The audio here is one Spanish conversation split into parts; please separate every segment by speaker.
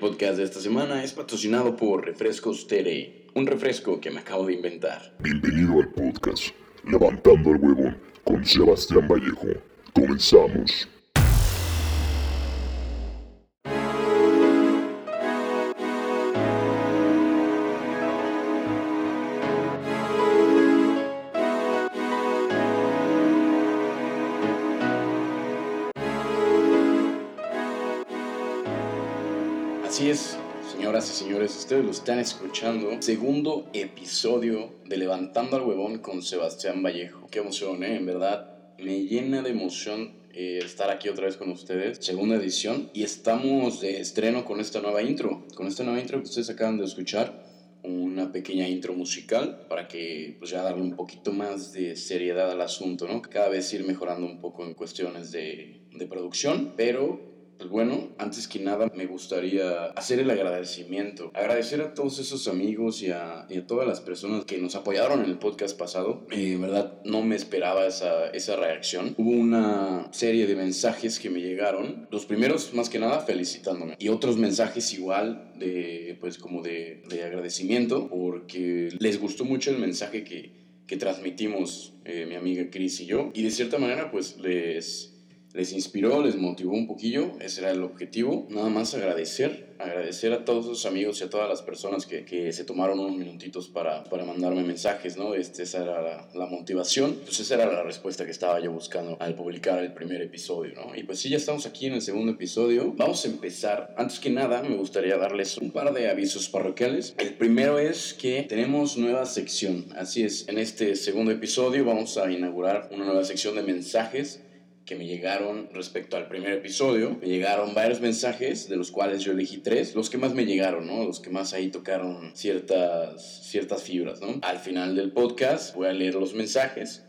Speaker 1: podcast de esta semana es patrocinado por Refrescos Tere, un refresco que me acabo de inventar.
Speaker 2: Bienvenido al podcast Levantando el Huevón con Sebastián Vallejo. Comenzamos.
Speaker 1: Señores, ustedes lo están escuchando. Segundo episodio de Levantando al Huevón con Sebastián Vallejo. Qué emoción, ¿eh? En verdad, me llena de emoción eh, estar aquí otra vez con ustedes. Segunda edición. Y estamos de estreno con esta nueva intro. Con esta nueva intro que ustedes acaban de escuchar. Una pequeña intro musical para que, pues ya darle un poquito más de seriedad al asunto, ¿no? Cada vez ir mejorando un poco en cuestiones de, de producción, pero pues bueno, antes que nada me gustaría hacer el agradecimiento. Agradecer a todos esos amigos y a, todas las personas que nos apoyaron en el podcast pasado. Eh, en verdad no me esperaba esa, reacción. Hubo una serie de mensajes que me llegaron. Los primeros más que nada felicitándome. Y otros mensajes igual de pues como de, de agradecimiento porque les gustó mucho el mensaje que, que transmitimos eh, mi amiga Chris y yo. Y de cierta manera pues les les inspiró, les motivó un poquillo, ese era el objetivo. Nada más agradecer, agradecer a todos esos amigos y a todas las personas que, que se tomaron unos minutitos para, para mandarme mensajes, ¿no? Este, esa era la, la, motivación, pues esa era la respuesta que estaba yo buscando al publicar el primer episodio, ¿no? Y pues sí, ya estamos aquí en el segundo episodio. Vamos a empezar. Antes que nada, me gustaría darles un par de avisos parroquiales. El primero es que tenemos nueva sección, así es, en este segundo episodio vamos a inaugurar una nueva sección de mensajes que me llegaron respecto al primer episodio. Me llegaron varios mensajes, de los cuales yo elegí tres, los que más me llegaron, ¿no? Los que más ahí tocaron ciertas, ciertas fibras, ¿no? Al final del podcast voy a leer los mensajes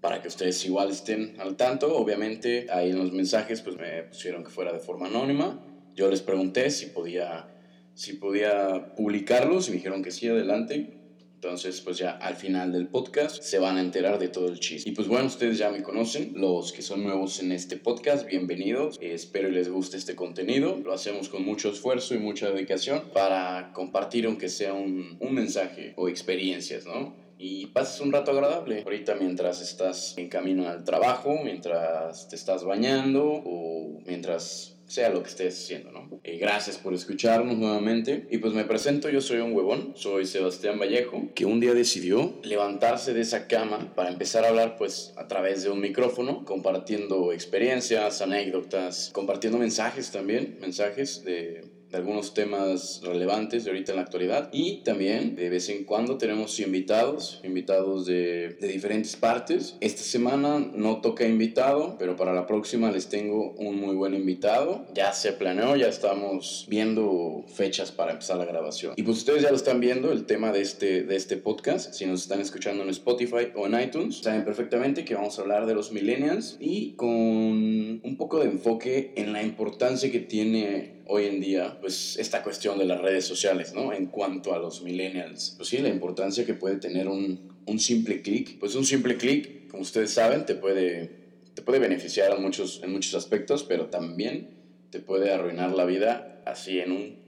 Speaker 1: para que ustedes igual estén al tanto. Obviamente ahí en los mensajes pues me pusieron que fuera de forma anónima. Yo les pregunté si podía, si podía publicarlos y me dijeron que sí, adelante. Entonces, pues ya al final del podcast se van a enterar de todo el chiste. Y pues bueno, ustedes ya me conocen, los que son nuevos en este podcast, bienvenidos. Espero les guste este contenido. Lo hacemos con mucho esfuerzo y mucha dedicación para compartir aunque sea un, un mensaje o experiencias, ¿no? y pases un rato agradable. Ahorita mientras estás en camino al trabajo, mientras te estás bañando o mientras sea lo que estés haciendo, ¿no? Eh, gracias por escucharnos nuevamente. Y pues me presento, yo soy un huevón, soy Sebastián Vallejo, que un día decidió levantarse de esa cama para empezar a hablar pues a través de un micrófono, compartiendo experiencias, anécdotas, compartiendo mensajes también, mensajes de algunos temas relevantes de ahorita en la actualidad y también de vez en cuando tenemos invitados, invitados de, de, diferentes partes. Esta semana no toca invitado, pero para la próxima les tengo un muy buen invitado. Ya se planeó, ya estamos viendo fechas para empezar la grabación. Y pues ustedes ya lo están viendo, el tema de este, de este podcast, si nos están escuchando en Spotify o en iTunes, saben perfectamente que vamos a hablar de los millennials y con un poco de enfoque en la importancia que tiene hoy en día, pues esta cuestión de las redes sociales, ¿no? En cuanto a los millennials. Pues sí, la importancia que puede tener un, un simple clic. Pues un simple clic, como ustedes saben, te puede, te puede beneficiar en muchos, en muchos aspectos, pero también te puede arruinar la vida así en un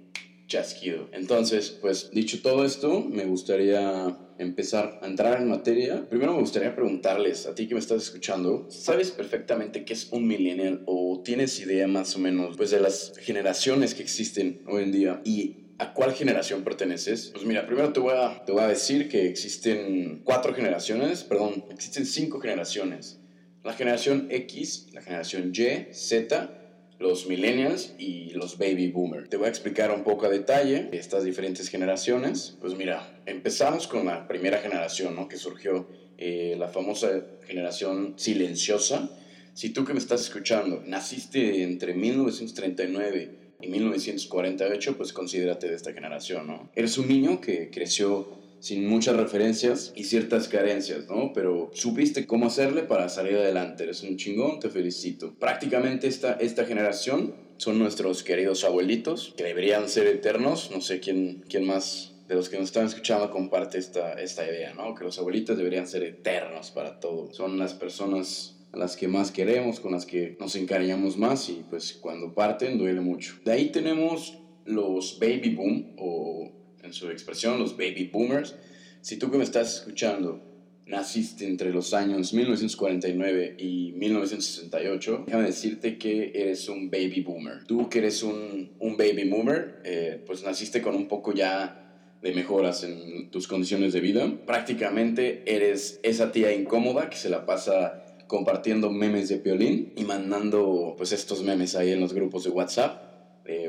Speaker 1: chasquido. Entonces, pues dicho todo esto, me gustaría empezar a entrar en materia. Primero me gustaría preguntarles, a ti que me estás escuchando, ¿sabes perfectamente qué es un millennial o tienes idea más o menos pues de las generaciones que existen hoy en día y ¿A cuál generación perteneces? Pues mira, primero te voy, a, te voy a decir que existen cuatro generaciones, perdón, existen cinco generaciones. La generación X, la generación Y, Z, los millennials y los baby boomers. Te voy a explicar un poco a detalle estas diferentes generaciones. Pues mira, empezamos con la primera generación, ¿no? Que surgió eh, la famosa generación silenciosa. Si tú que me estás escuchando naciste entre 1939 y 1948, pues considérate de esta generación, ¿no? Eres un niño que creció sin muchas referencias y ciertas carencias, ¿no? Pero supiste cómo hacerle para salir adelante. Eres un chingón, te felicito. Prácticamente esta, esta generación son nuestros queridos abuelitos, que deberían ser eternos. No sé quién, quién más de los que nos están escuchando comparte esta, esta idea, ¿no? Que los abuelitos deberían ser eternos para todo. Son las personas a las que más queremos, con las que nos encariñamos más y pues cuando parten duele mucho. De ahí tenemos los baby boom, o en su expresión, los baby boomers. Si tú que me estás escuchando naciste entre los años 1949 y 1968, déjame decirte que eres un baby boomer. Tú que eres un, un baby boomer, eh, pues naciste con un poco ya de mejoras en tus condiciones de vida. Prácticamente eres esa tía incómoda que se la pasa compartiendo memes de piolín y mandando pues estos memes ahí en los grupos de WhatsApp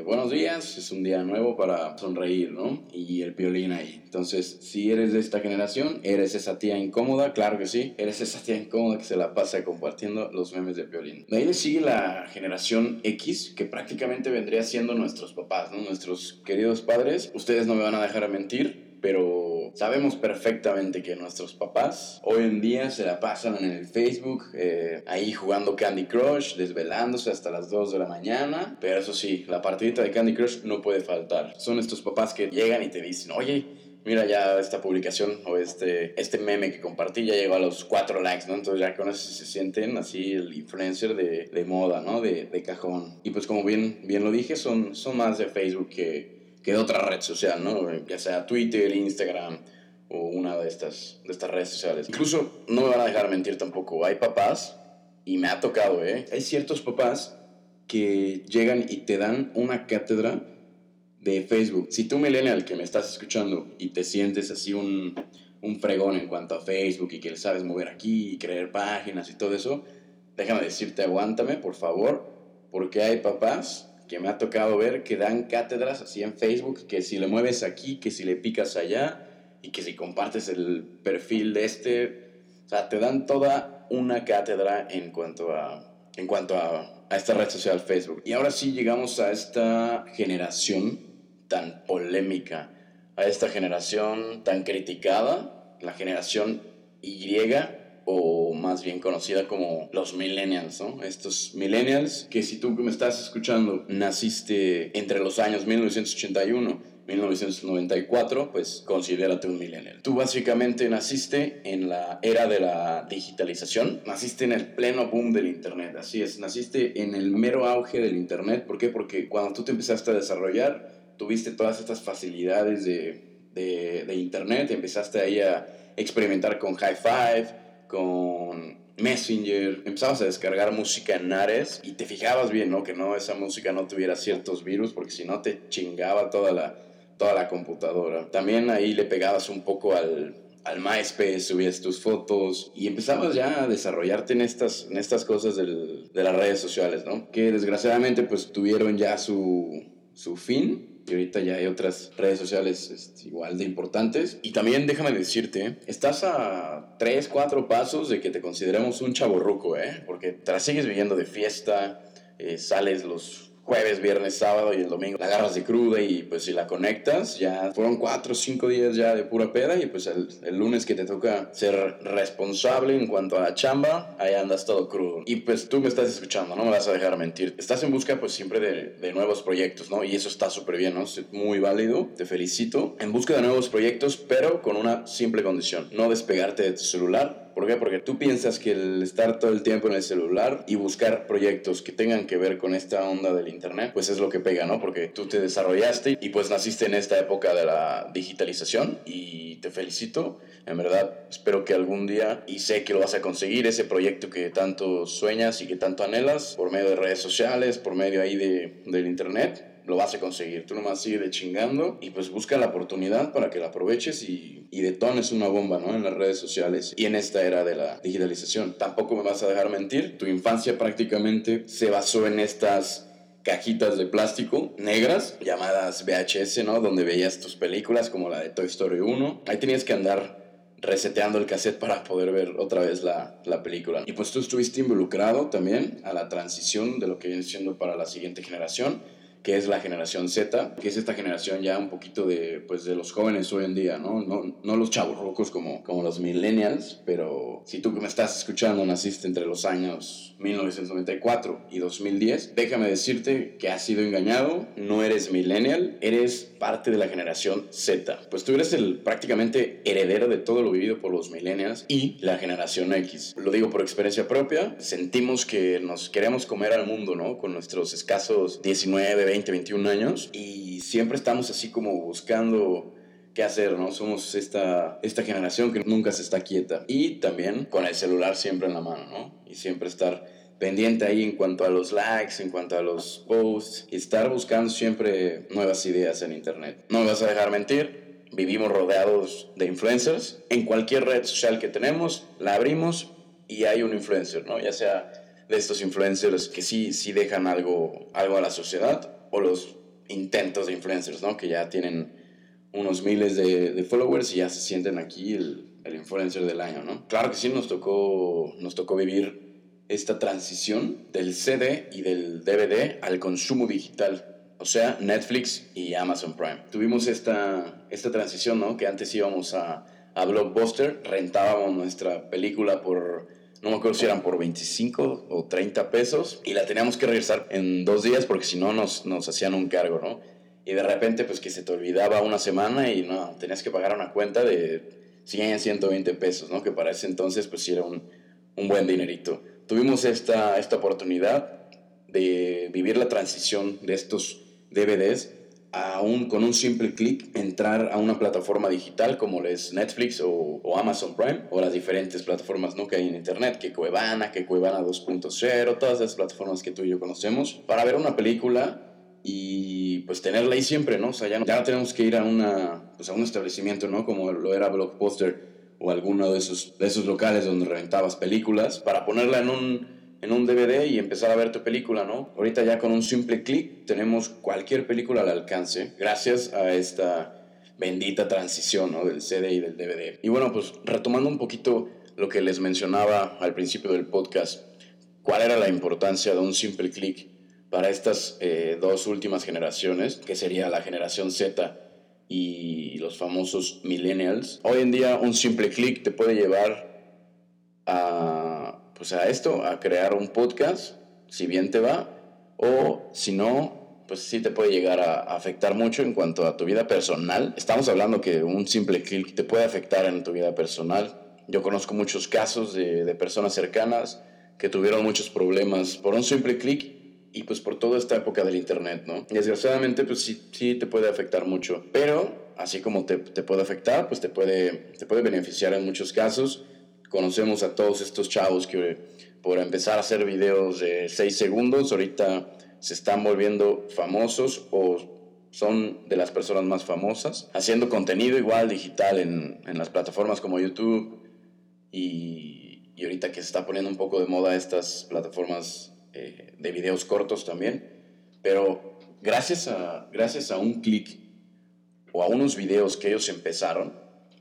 Speaker 1: buenos días, es un día nuevo para sonreír, ¿no? Y el piolín ahí. Entonces, si eres de esta generación, eres esa tía incómoda, claro que sí, eres esa tía incómoda que se la pasa compartiendo los memes de piolín. De ahí le sigue la generación X, que prácticamente vendría siendo nuestros papás, ¿no? Nuestros queridos padres. Ustedes no me van a dejar a mentir, pero sabemos perfectamente que nuestros papás hoy en día se la pasan en el Facebook eh, ahí jugando Candy Crush, desvelándose hasta las 2 de la mañana. Pero eso sí, la partidita de Candy Crush no puede faltar. Son estos papás que llegan y te dicen, oye, mira ya esta publicación o este, este meme que compartí ya llegó a los 4 likes, ¿no? Entonces ya con eso se sienten así el influencer de, de moda, ¿no? De, de, cajón. Y pues como bien, bien lo dije, son, son más de Facebook que que de otra red social, ¿no? Ya sea Twitter, Instagram o una de estas, de estas redes sociales. Incluso no me van a dejar mentir tampoco. Hay papás, y me ha tocado, ¿eh? Hay ciertos papás que llegan y te dan una cátedra de Facebook. Si tú, millennial, que me estás escuchando y te sientes así un, un fregón en cuanto a Facebook y que sabes mover aquí y crear páginas y todo eso, déjame decirte, aguántame, por favor, porque hay papás que me ha tocado ver que dan cátedras así en Facebook, que si le mueves aquí, que si le picas allá, y que si compartes el perfil de este, o sea, te dan toda una cátedra en cuanto a, en cuanto a, esta red social Facebook. Y ahora sí llegamos a esta generación tan polémica, a esta generación tan criticada, la generación Y, o más bien conocida como los millennials, ¿no? Estos millennials que si tú me estás escuchando naciste entre los años 1981 1994, pues considérate un millennial. Tú básicamente naciste en la era de la digitalización, naciste en el pleno boom del Internet, así es, naciste en el mero auge del Internet. ¿Por qué? Porque cuando tú te empezaste a desarrollar, tuviste todas estas facilidades de, de, de Internet, empezaste ahí a experimentar con High Five, con Messenger, empezabas a descargar música en Ares y te fijabas bien, ¿no? Que no, esa música no tuviera ciertos virus porque si no te chingaba toda la, toda la computadora. También ahí le pegabas un poco al, al MySpace, subías tus fotos y empezabas ya a desarrollarte en estas, en estas cosas del, de las redes sociales, ¿no? Que desgraciadamente pues tuvieron ya su, su fin y ahorita ya hay otras redes sociales este, igual de importantes. Y también déjame decirte, estás a 3, 4 pasos de que te consideremos un chaborruco, ¿eh? Porque te sigues viviendo de fiesta, eh, sales los jueves, viernes, sábado y el domingo la agarras de cruda y pues si la conectas ya fueron cuatro o cinco días ya de pura peda y pues el, el, lunes que te toca ser responsable en cuanto a la chamba, ahí andas todo crudo. Y pues tú me estás escuchando, no me vas a dejar mentir. Estás en busca pues siempre de, de nuevos proyectos, ¿no? Y eso está súper bien, ¿no? Es muy válido, te felicito. En busca de nuevos proyectos, pero con una simple condición, no despegarte de tu celular ¿Por qué? Porque tú piensas que el estar todo el tiempo en el celular y buscar proyectos que tengan que ver con esta onda del Internet, pues es lo que pega, ¿no? Porque tú te desarrollaste y pues naciste en esta época de la digitalización y te felicito. En verdad, espero que algún día, y sé que lo vas a conseguir, ese proyecto que tanto sueñas y que tanto anhelas, por medio de redes sociales, por medio ahí de, del Internet, lo vas a conseguir. Tú nomás sigue de chingando y pues busca la oportunidad para que la aproveches y, y detones una bomba, ¿no? En las redes sociales y en esta era de la digitalización. Tampoco me vas a dejar mentir, tu infancia prácticamente se basó en estas cajitas de plástico negras llamadas VHS, ¿no? Donde veías tus películas como la de Toy Story 1. Ahí tenías que andar reseteando el cassette para poder ver otra vez la, la, película. Y pues tú estuviste involucrado también a la transición de lo que viene siendo para la siguiente generación que es la generación Z, que es esta generación ya un poquito de, pues, de los jóvenes hoy en día, ¿no? No, no los chavos rocos como, como los millennials, pero si tú que me estás escuchando naciste entre los años 1994 y 2010, déjame decirte que has sido engañado, no eres millennial, eres parte de la generación Z. Pues tú eres el prácticamente heredero de todo lo vivido por los millennials y la generación X. Lo digo por experiencia propia, sentimos que nos queremos comer al mundo, ¿no? Con nuestros escasos 19, 20, 21 años y siempre estamos así como buscando qué hacer, ¿no? Somos esta, esta generación que nunca se está quieta y también con el celular siempre en la mano, ¿no? Y siempre estar pendiente ahí en cuanto a los likes, en cuanto a los posts y estar buscando siempre nuevas ideas en internet. No me vas a dejar mentir, vivimos rodeados de influencers. En cualquier red social que tenemos, la abrimos y hay un influencer, ¿no? Ya sea de estos influencers que sí, sí dejan algo, algo a la sociedad o los intentos de influencers, ¿no? Que ya tienen unos miles de, followers y ya se sienten aquí el, el, influencer del año, ¿no? Claro que sí, nos tocó, nos tocó vivir esta transición del CD y del DVD al consumo digital, o sea, Netflix y Amazon Prime. Tuvimos esta, esta transición, ¿no? Que antes íbamos a, a Blockbuster, rentábamos nuestra película por no me acuerdo si eran por 25 o 30 pesos, y la teníamos que regresar en dos días porque si no nos, nos hacían un cargo, ¿no? Y de repente, pues que se te olvidaba una semana y no, tenías que pagar una cuenta de 100, 120 pesos, ¿no? Que para ese entonces, pues sí era un, un buen dinerito. Tuvimos esta, esta oportunidad de vivir la transición de estos DVDs aún con un simple clic entrar a una plataforma digital como es Netflix o, Amazon Prime o las diferentes plataformas ¿no? que hay en Internet, que Cuevana, que Cuevana 2.0, todas esas plataformas que tú y yo conocemos, para ver una película y pues tenerla ahí siempre, ¿no? O sea, ya no, ya no tenemos que ir a, una, pues, a un establecimiento, ¿no? Como lo era Blockbuster o alguno de esos, de esos locales donde reventabas películas, para ponerla en un en un DVD y empezar a ver tu película, ¿no? Ahorita ya con un simple clic tenemos cualquier película al alcance gracias a esta bendita transición, ¿no? Del CD y del DVD. Y bueno, pues retomando un poquito lo que les mencionaba al principio del podcast, ¿cuál era la importancia de un simple clic para estas eh, dos últimas generaciones, que sería la generación Z y los famosos millennials? Hoy en día un simple clic te puede llevar a pues a esto, a crear un podcast, si bien te va, o si no, pues sí te puede llegar a afectar mucho en cuanto a tu vida personal. Estamos hablando que un simple clic te puede afectar en tu vida personal. Yo conozco muchos casos de, de personas cercanas que tuvieron muchos problemas por un simple clic y pues por toda esta época del internet, ¿no? Desgraciadamente pues sí, sí te puede afectar mucho, pero así como te, te puede afectar, pues te puede, te puede beneficiar en muchos casos conocemos a todos estos chavos que por empezar a hacer videos de 6 segundos, ahorita se están volviendo famosos o son de las personas más famosas, haciendo contenido igual digital en, en las plataformas como YouTube y, y, ahorita que se está poniendo un poco de moda estas plataformas eh, de videos cortos también, pero gracias a, gracias a un clic o a unos videos que ellos empezaron,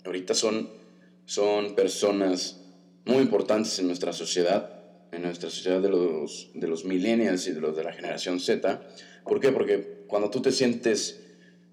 Speaker 1: ahorita son, son personas muy importantes en nuestra sociedad, en nuestra sociedad de los, de los millennials y de los de la generación Z. ¿Por qué? Porque cuando tú te sientes,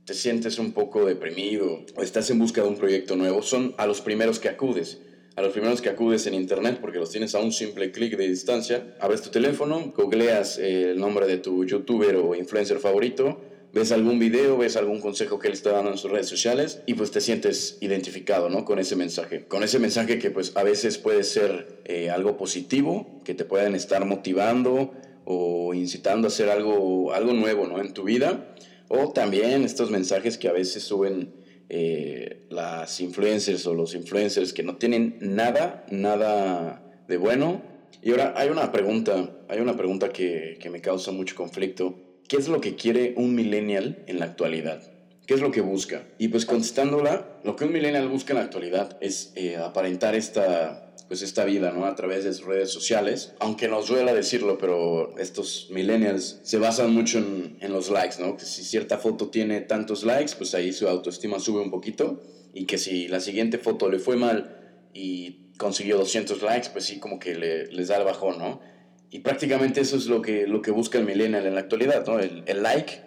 Speaker 1: te sientes un poco deprimido o estás en busca de un proyecto nuevo, son a los primeros que acudes. A los primeros que acudes en internet porque los tienes a un simple clic de distancia. Abres tu teléfono, googleas el nombre de tu youtuber o influencer favorito, ves algún video, ves algún consejo que él está dando en sus redes sociales y pues te sientes identificado, ¿no? Con ese mensaje. Con ese mensaje que pues a veces puede ser eh, algo positivo, que te pueden estar motivando o incitando a hacer algo, algo nuevo, ¿no? En tu vida. O también estos mensajes que a veces suben eh, las influencers o los influencers que no tienen nada, nada de bueno. Y ahora hay una pregunta, hay una pregunta que, que me causa mucho conflicto ¿qué es lo que quiere un millennial en la actualidad? ¿Qué es lo que busca? Y pues contestándola, lo que un millennial busca en la actualidad es eh, aparentar esta, pues esta vida, ¿no? A través de sus redes sociales. Aunque nos duela decirlo, pero estos millennials se basan mucho en, en, los likes, ¿no? Que si cierta foto tiene tantos likes, pues ahí su autoestima sube un poquito. Y que si la siguiente foto le fue mal y consiguió 200 likes, pues sí, como que le, les da el bajón, ¿no? Y prácticamente eso es lo que, lo que busca el millennial en la actualidad, ¿no? El, el like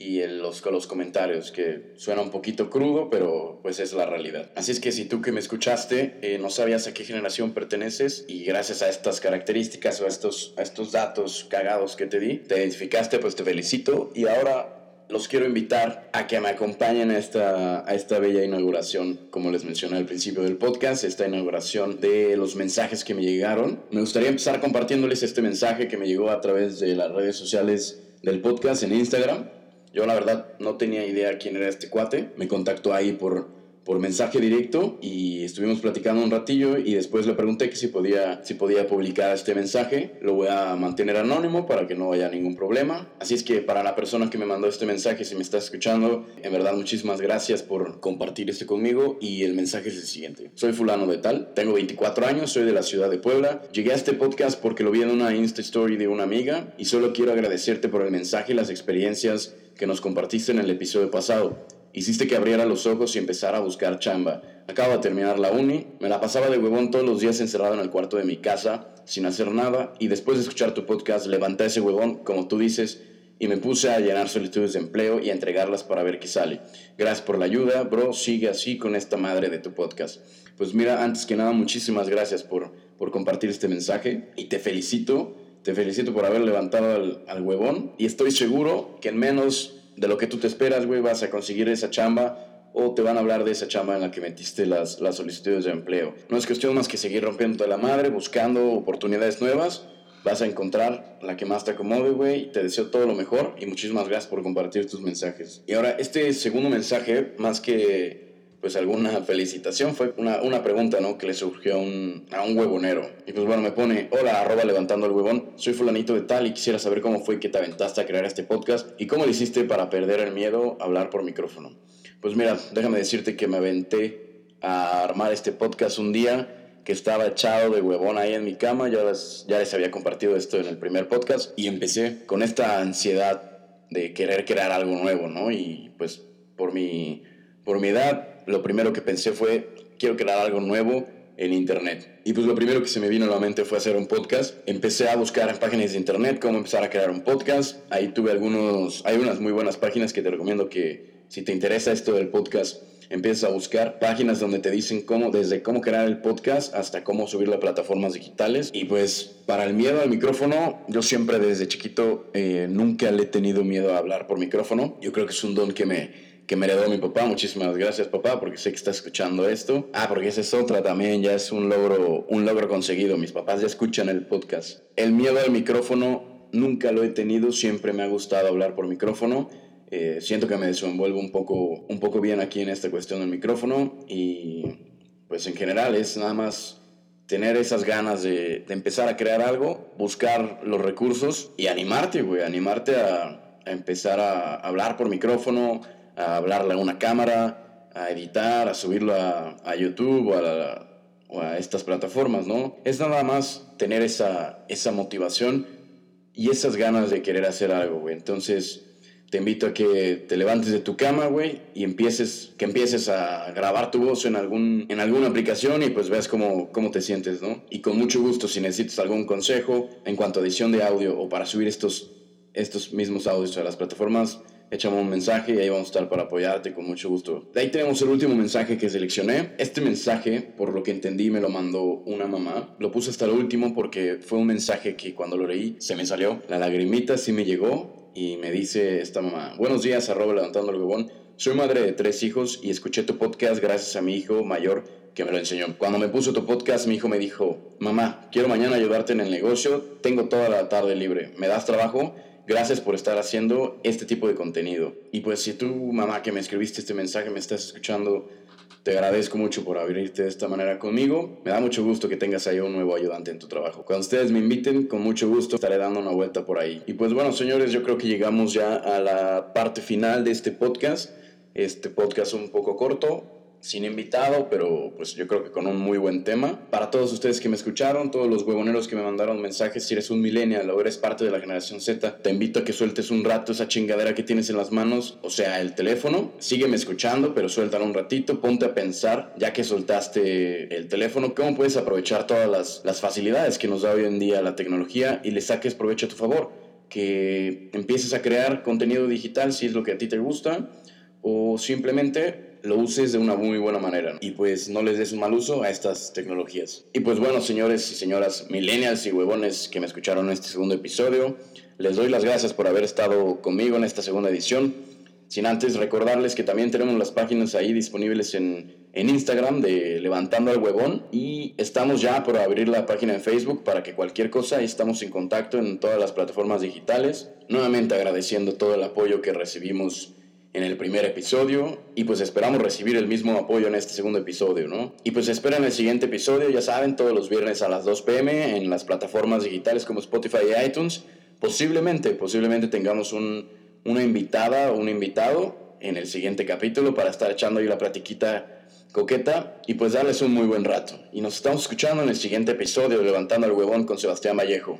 Speaker 1: y el, los, los comentarios, que suena un poquito crudo, pero pues es la realidad. Así es que si tú que me escuchaste eh, no sabías a qué generación perteneces y gracias a estas características o a estos, a estos datos cagados que te di, te identificaste, pues te felicito y ahora los quiero invitar a que me acompañen a esta, a esta bella inauguración, como les mencioné al principio del podcast, esta inauguración de los mensajes que me llegaron. Me gustaría empezar compartiéndoles este mensaje que me llegó a través de las redes sociales del podcast en Instagram. Yo la verdad no tenía idea quién era este cuate. Me contactó ahí por, por mensaje directo y estuvimos platicando un ratillo y después le pregunté que si podía, si podía publicar este mensaje. Lo voy a mantener anónimo para que no haya ningún problema. Así es que para la persona que me mandó este mensaje, si me está escuchando, en verdad muchísimas gracias por compartir este conmigo y el mensaje es el siguiente. Soy fulano de tal, tengo 24 años, soy de la ciudad de Puebla. Llegué a este podcast porque lo vi en una Insta Story de una amiga y solo quiero agradecerte por el mensaje y las experiencias que nos compartiste en el episodio pasado. Hiciste que abriera los ojos y empezara a buscar chamba. Acabo de terminar la uni, me la pasaba de huevón todos los días encerrado en el cuarto de mi casa, sin hacer nada, y después de escuchar tu podcast levanté ese huevón, como tú dices, y me puse a llenar solicitudes de empleo y a entregarlas para ver qué sale. Gracias por la ayuda, bro, sigue así con esta madre de tu podcast. Pues mira, antes que nada, muchísimas gracias por, por compartir este mensaje y te felicito, te felicito por haber levantado al, al huevón y estoy seguro que en menos de lo que tú te esperas, güey, vas a conseguir esa chamba o te van a hablar de esa chamba en la que metiste las, las solicitudes de empleo. No es cuestión más que seguir rompiendo la madre, buscando oportunidades nuevas. Vas a encontrar la que más te acomode, güey. Te deseo todo lo mejor y muchísimas gracias por compartir tus mensajes. Y ahora, este segundo mensaje, más que pues alguna felicitación, fue una, una pregunta, ¿no? Que le surgió a un, a un huevonero. Y pues bueno, me pone, hola, arroba levantando el huevón, soy fulanito de tal y quisiera saber cómo fue que te aventaste a crear este podcast y cómo le hiciste para perder el miedo a hablar por micrófono. Pues mira, déjame decirte que me aventé a armar este podcast un día que estaba echado de huevón ahí en mi cama, ya les, ya les había compartido esto en el primer podcast y empecé con esta ansiedad de querer crear algo nuevo, ¿no? Y pues por mi, por mi edad, lo primero que pensé fue, quiero crear algo nuevo en internet. Y pues lo primero que se me vino a la mente fue hacer un podcast. Empecé a buscar en páginas de internet cómo empezar a crear un podcast. Ahí tuve algunos, hay unas muy buenas páginas que te recomiendo que si te interesa esto del podcast, empieces a buscar páginas donde te dicen cómo, desde cómo crear el podcast hasta cómo subirlo a plataformas digitales. Y pues para el miedo al micrófono, yo siempre desde chiquito eh, nunca le he tenido miedo a hablar por micrófono. Yo creo que es un don que me, que me heredó mi papá. Muchísimas gracias, papá, porque sé que está escuchando esto. Ah, porque esa es otra también, ya es un logro, un logro conseguido. Mis papás ya escuchan el podcast. El miedo al micrófono nunca lo he tenido, siempre me ha gustado hablar por micrófono. Eh, siento que me desenvuelvo un poco, un poco bien aquí en esta cuestión del micrófono y pues en general es nada más tener esas ganas de, de empezar a crear algo, buscar los recursos y animarte, güey, animarte a, a empezar a hablar por micrófono, a hablarle a una cámara, a editar, a subirlo a, a YouTube o a, estas plataformas, ¿no? Es nada más tener esa, esa motivación y esas ganas de querer hacer algo, güey. Entonces, te invito a que te levantes de tu cama, güey, y empieces, que empieces a grabar tu voz en, algún, en alguna aplicación y pues veas cómo, cómo te sientes, ¿no? Y con mucho gusto, si necesitas algún consejo en cuanto a edición de audio o para subir estos, estos mismos audios a las plataformas, échame un mensaje y ahí vamos a estar para apoyarte con mucho gusto. De ahí tenemos el último mensaje que seleccioné. Este mensaje, por lo que entendí, me lo mandó una mamá. Lo puse hasta el último porque fue un mensaje que cuando lo leí se me salió. La lagrimita sí me llegó y me dice esta mamá, buenos días, arroba levantando el huevón. Soy madre de tres hijos y escuché tu podcast gracias a mi hijo mayor que me lo enseñó. Cuando me puso tu podcast, mi hijo me dijo, mamá, quiero mañana ayudarte en el negocio, tengo toda la tarde libre, ¿me das trabajo? Gracias por estar haciendo este tipo de contenido. Y pues si tú, mamá, que me escribiste este mensaje, me estás escuchando, te agradezco mucho por abrirte de esta manera conmigo. Me da mucho gusto que tengas ahí un nuevo ayudante en tu trabajo. Cuando ustedes me inviten, con mucho gusto estaré dando una vuelta por ahí. Y pues bueno, señores, yo creo que llegamos ya a la parte final de este podcast. Este podcast un poco corto, sin invitado, pero pues yo creo que con un muy buen tema. Para todos ustedes que me escucharon, todos los huevoneros que me mandaron mensajes, si eres un millennial o eres parte de la generación Z, te invito a que sueltes un rato esa chingadera que tienes en las manos, o sea, el teléfono. Sígueme escuchando, pero suéltalo un ratito, ponte a pensar, ya que soltaste el teléfono, cómo puedes aprovechar todas las, las facilidades que nos da hoy en día la tecnología y le saques provecho a tu favor. Que empieces a crear contenido digital si es lo que a ti te gusta, o simplemente lo uses de una muy buena manera y pues no les des un mal uso a estas tecnologías. Y pues bueno, señores y señoras millennials y huevones que me escucharon en este segundo episodio, les doy las gracias por haber estado conmigo en esta segunda edición. Sin antes recordarles que también tenemos las páginas ahí disponibles en, en Instagram de Levantando al Huevón y estamos ya por abrir la página en Facebook para que cualquier cosa, ahí estamos en contacto en todas las plataformas digitales. Nuevamente agradeciendo todo el apoyo que recibimos en el primer episodio y pues esperamos recibir el mismo apoyo en este segundo episodio, ¿no? Y pues esperen el siguiente episodio, ya saben, todos los viernes a las 2 pm en las plataformas digitales como Spotify y iTunes. Posiblemente, posiblemente tengamos un, una invitada o un invitado en el siguiente capítulo para estar echando ahí la platiquita coqueta y pues darles un muy buen rato. Y nos estamos escuchando en el siguiente episodio de Levantando el Huevón con Sebastián Vallejo.